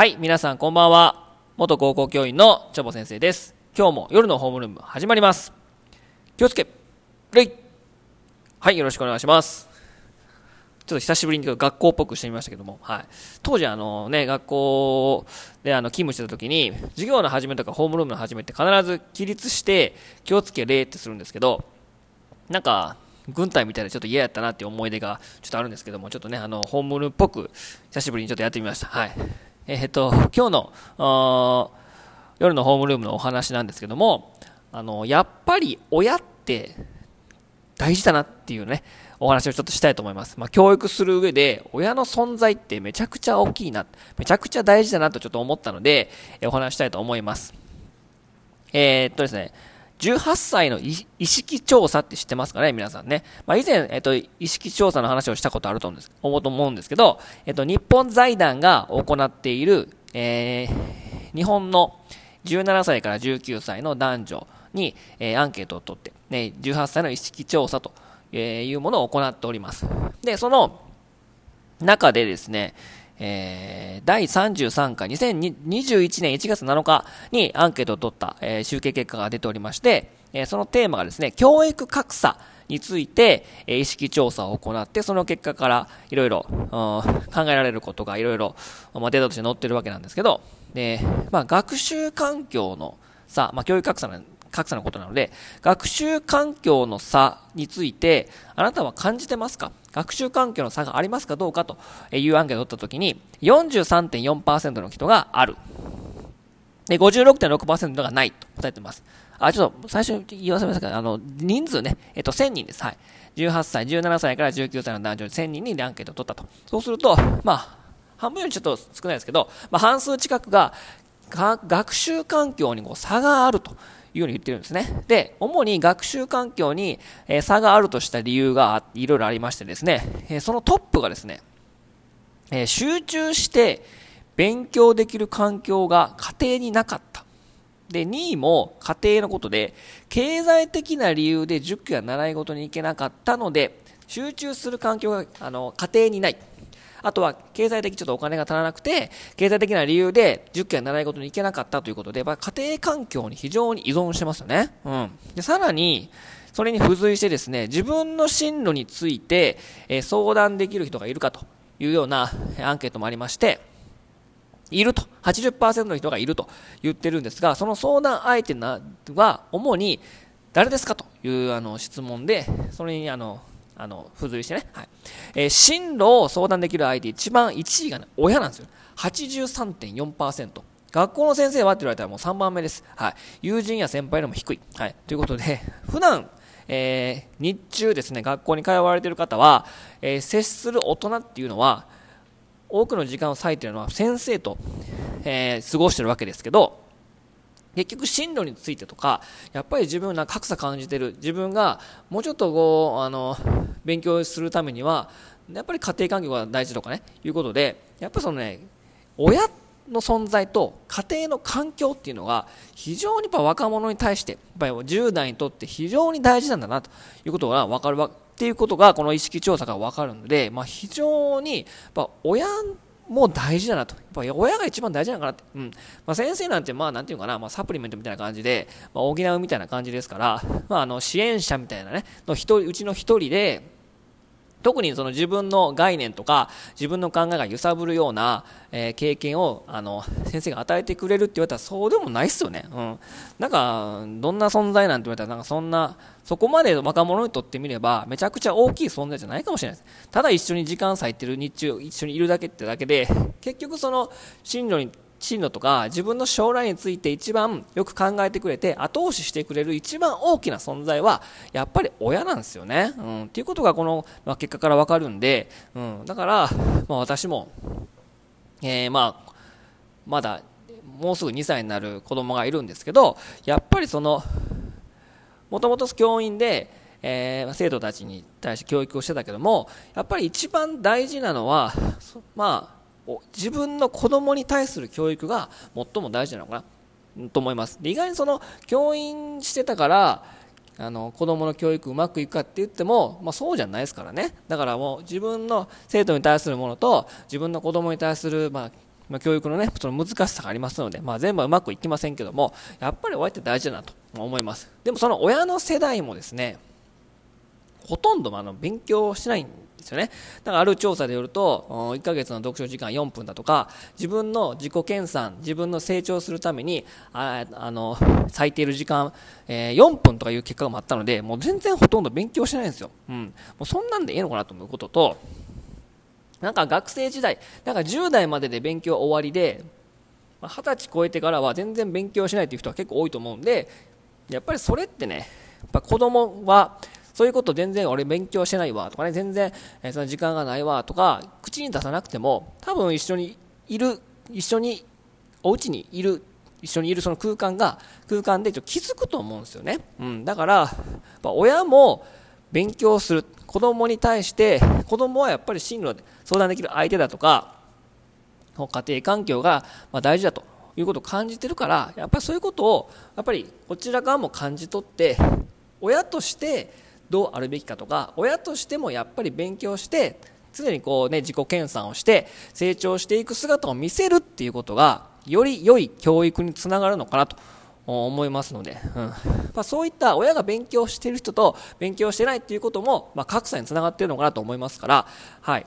はい、皆さんこんばんは。元高校教員のチョボ先生です。今日も夜のホームルーム始まります。気をつけ、レイはい、よろしくお願いします。ちょっと久しぶりに学校っぽくしてみましたけども、はい。当時あのね、学校であの勤務してた時に、授業の始めとかホームルームの始めって必ず起立して、気をつけ、礼ってするんですけど、なんか、軍隊みたいでちょっと嫌やったなっていう思い出がちょっとあるんですけども、ちょっとね、あの、ホームルームっぽく、久しぶりにちょっとやってみました。はい。えっと、今日の、夜のホームルームのお話なんですけども、あの、やっぱり親って大事だなっていうね、お話をちょっとしたいと思います。まあ、教育する上で、親の存在ってめちゃくちゃ大きいな、めちゃくちゃ大事だなとちょっと思ったので、えお話したいと思います。えーっとですね、18歳の意識調査って知ってますかね？皆さんね。まあ、以前、えっと、意識調査の話をしたことあると思うんです思うと思うんですけど、えっと、日本財団が行っている、えー日本の17歳から19歳の男女に、えーアンケートを取って、ね、18歳の意識調査とえいうものを行っております。で、その中でですね、えー第33回2021年1月7日にアンケートを取った、えー集計結果が出ておりまして、えーそのテーマがですね、教育格差について、えー意識調査を行って、その結果からいろいろ考えられることがいろいろデータとして載ってるわけなんですけど、で、まあ、学習環境の差、まあ、教育格差の格差のことなので、学習環境の差について、あなたは感じてますか？学習環境の差がありますかどうかというアンケートを取ったときに、43.4%の人がある。で、56.6%がないと答えてます。あ、ちょっと最初に言わせましたけど、あの、人数ね、えっと、1000人です。はい。18歳、17歳から19歳の男女1000人にアンケートを取ったと。そうすると、まあ、半分よりちょっと少ないですけど、まあ、半数近く、が学習環境にこう差があるというように言ってるんですね。で、主に学習環境に、差があるとした理由がいろいろありましてですね、そのトップがですね、集中して勉強できる環境が家庭になかった。で、2位も家庭のことで、経済的な理由で塾や習い事に行けなかったので、集中する環境があの家庭にない。あとは経済的ちょっとお金が足らなくて、経済的な理由で塾や習い事に行けなかったということで、まあ、家庭環境に非常に依存してますよね。うん。で、さらに、それに付随してですね、自分の進路について、えー相談できる人がいるかというようなアンケートもありまして、いると。80%の人がいると言ってるんですが、その相談相手は主に誰ですかというあの質問で、それにあの、あの、付随してね、はい。えー進路を相談できる相手、一番1位がね、親なんですよ。83.4%。学校の先生はって言われたらもう3番目です。はい。友人や先輩よりも低い。はい。ということで、普段、えー日中ですね、学校に通われている方は、えー接する大人っていうのは、多くの時間を割いているのは先生と、えー過ごしてるわけですけど、結局進路についてとか、やっぱり自分が格差感じてる、自分がもうちょっとこう、あの、勉強するためには、やっぱり家庭環境が大事とかね、いうことで、やっぱそのね、親の存在と家庭の環境っていうのが非常にやっぱ若者に対して、やっぱり10代にとって非常に大事なんだなということが分かるわっていうことがこの意識調査が分かるので、まあ、非常にやっぱ親もう大事だなと。やっぱ親が一番大事なのかなって。うん。まあ、先生なんて、まあ、なんていうかな、まあ、サプリメントみたいな感じで、まあ、補うみたいな感じですから、まあ、あの、支援者みたいなね、の一人、うちの一人で、特にその自分の概念とか自分の考えが揺さぶるような、えー経験をあの先生が与えてくれるって言われたらそうでもないっすよね。うん。なんか、どんな存在なんて言われたらなんかそんな、そこまで若者にとってみればめちゃくちゃ大きい存在じゃないかもしれないです。ただ一緒に時間割いてる日中一緒にいるだけってだけで、結局その進路に進路とか自分の将来について一番よく考えてくれて後押ししてくれる一番大きな存在はやっぱり親なんですよね。うん、っていうことがこの、まあ、結果からわかるんで、うん、だから、まあ、私も、えーまあ、まだもうすぐ2歳になる子供がいるんですけどやっぱりそのもともと教員で、えー生徒たちに対して教育をしてたけどもやっぱり一番大事なのはまあ自分の子供に対する教育が最も大事なのかな？と思います。意外にその教員してたからあの子供の教育うまくいくかって言っても、まあ、そうじゃないですからね。だからもう自分の生徒に対するものと自分の子供に対する、ままあ、教育のね、その難しさがありますので、まあ、全部はうまくいきませんけども、やっぱり親って大事だなと思います。でもその親の世代もですね、ほとんどあの勉強しないんですよね。だからある調査でよると、1ヶ月の読書時間4分だとか、自分の自己研鑽、自分の成長するために、ああの、咲いている時間、えー、4分とかいう結果があったので、もう全然ほとんど勉強してないんですよ。うん。もうそんなんでいいのかなと思うことと、なんか学生時代、なんか10代までで勉強終わりで、20歳超えてからは全然勉強しないという人は結構多いと思うんで、やっぱりそれってね、やっぱ子供はそういうこと全然俺勉強してないわとかね、全然、えその時間がないわとか、口に出さなくても、多分一緒にいる、一緒に、お家にいる、一緒にいるその空間が、空間でちょっと気づくと思うんですよね。うん。だから、親も勉強する。子供に対して、子供はやっぱり進路で相談できる相手だとか、家庭環境が大事だということを感じてるから、やっぱりそういうことを、やっぱりこちら側も感じ取って、親としてどうあるべきかとか親としてもやっぱり勉強して常にこうね自己研鑽をして成長していく姿を見せるっていうことがより良い教育につながるのかなと思いますので、うん。まあ、そういった親が勉強している人と勉強してないっていうことも、まあ、格差につながっているのかなと思いますから、はい、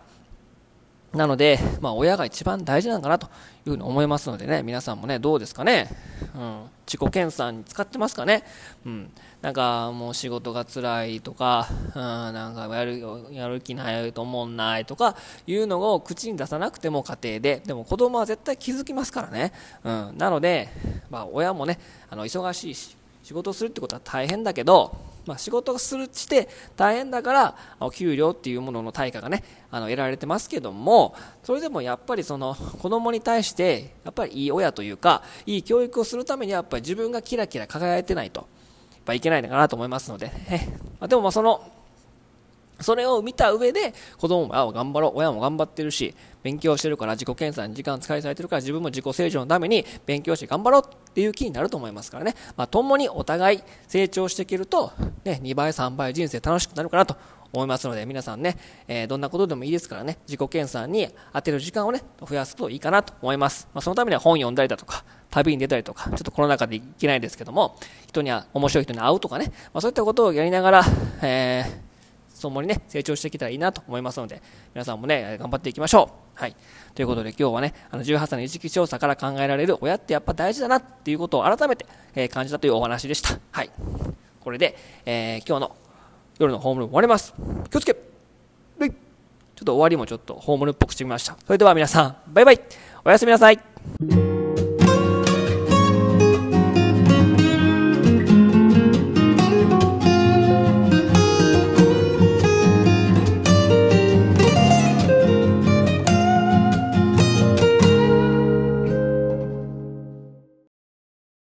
なので、まあ、親が一番大事なのかなというふに思いますのでね、皆さんもね、どうですかね。うん。自己検査に使ってますかね。うん。なんか、もう仕事が辛いとか、うん、なんかやる、やる気ないと思んないとか、いうのを口に出さなくても家庭で、でも子供は絶対気づきますからね。うん。なので、まあ、親もね、あの、忙しいし、仕事するってことは大変だけど、まあ、仕事をするして大変だからお給料っていうものの対価がねあの得られてますけどもそれでもやっぱりその子供に対してやっぱりいい親というかいい教育をするためにはやっぱり自分がキラキラ輝いてないとやっぱいけないのかなと思いますので、ね、でもまあそのそれを見た上で子供も頑張ろう親も頑張ってるし勉強してるから自己検査に時間使いされてるから自分も自己成長のために勉強して頑張ろうっていう気になると思いますからね、まあ、共にお互い成長していけると、ね、2倍3倍人生楽しくなるかなと思いますので皆さんね、えー、どんなことでもいいですからね自己検査に当てる時間をね増やすといいかなと思います、まあ、そのためには本読んだりだとか旅に出たりとかちょっとコロナ禍で行けないですけども人には面白い人に会うとかね、まあ、そういったことをやりながら、えー共にね、成長してきたらいいなと思いますので、皆さんもね、頑張っていきましょう。はい。ということで今日はね、あの18歳の意識調査から考えられる親ってやっぱ大事だなっていうことを改めて、えー、感じたというお話でした。はい。これで、えー、今日の夜のホームルーム終わります。気をつけちょっと終わりもちょっとホームルームっぽくしてみました。それでは皆さん、バイバイおやすみなさい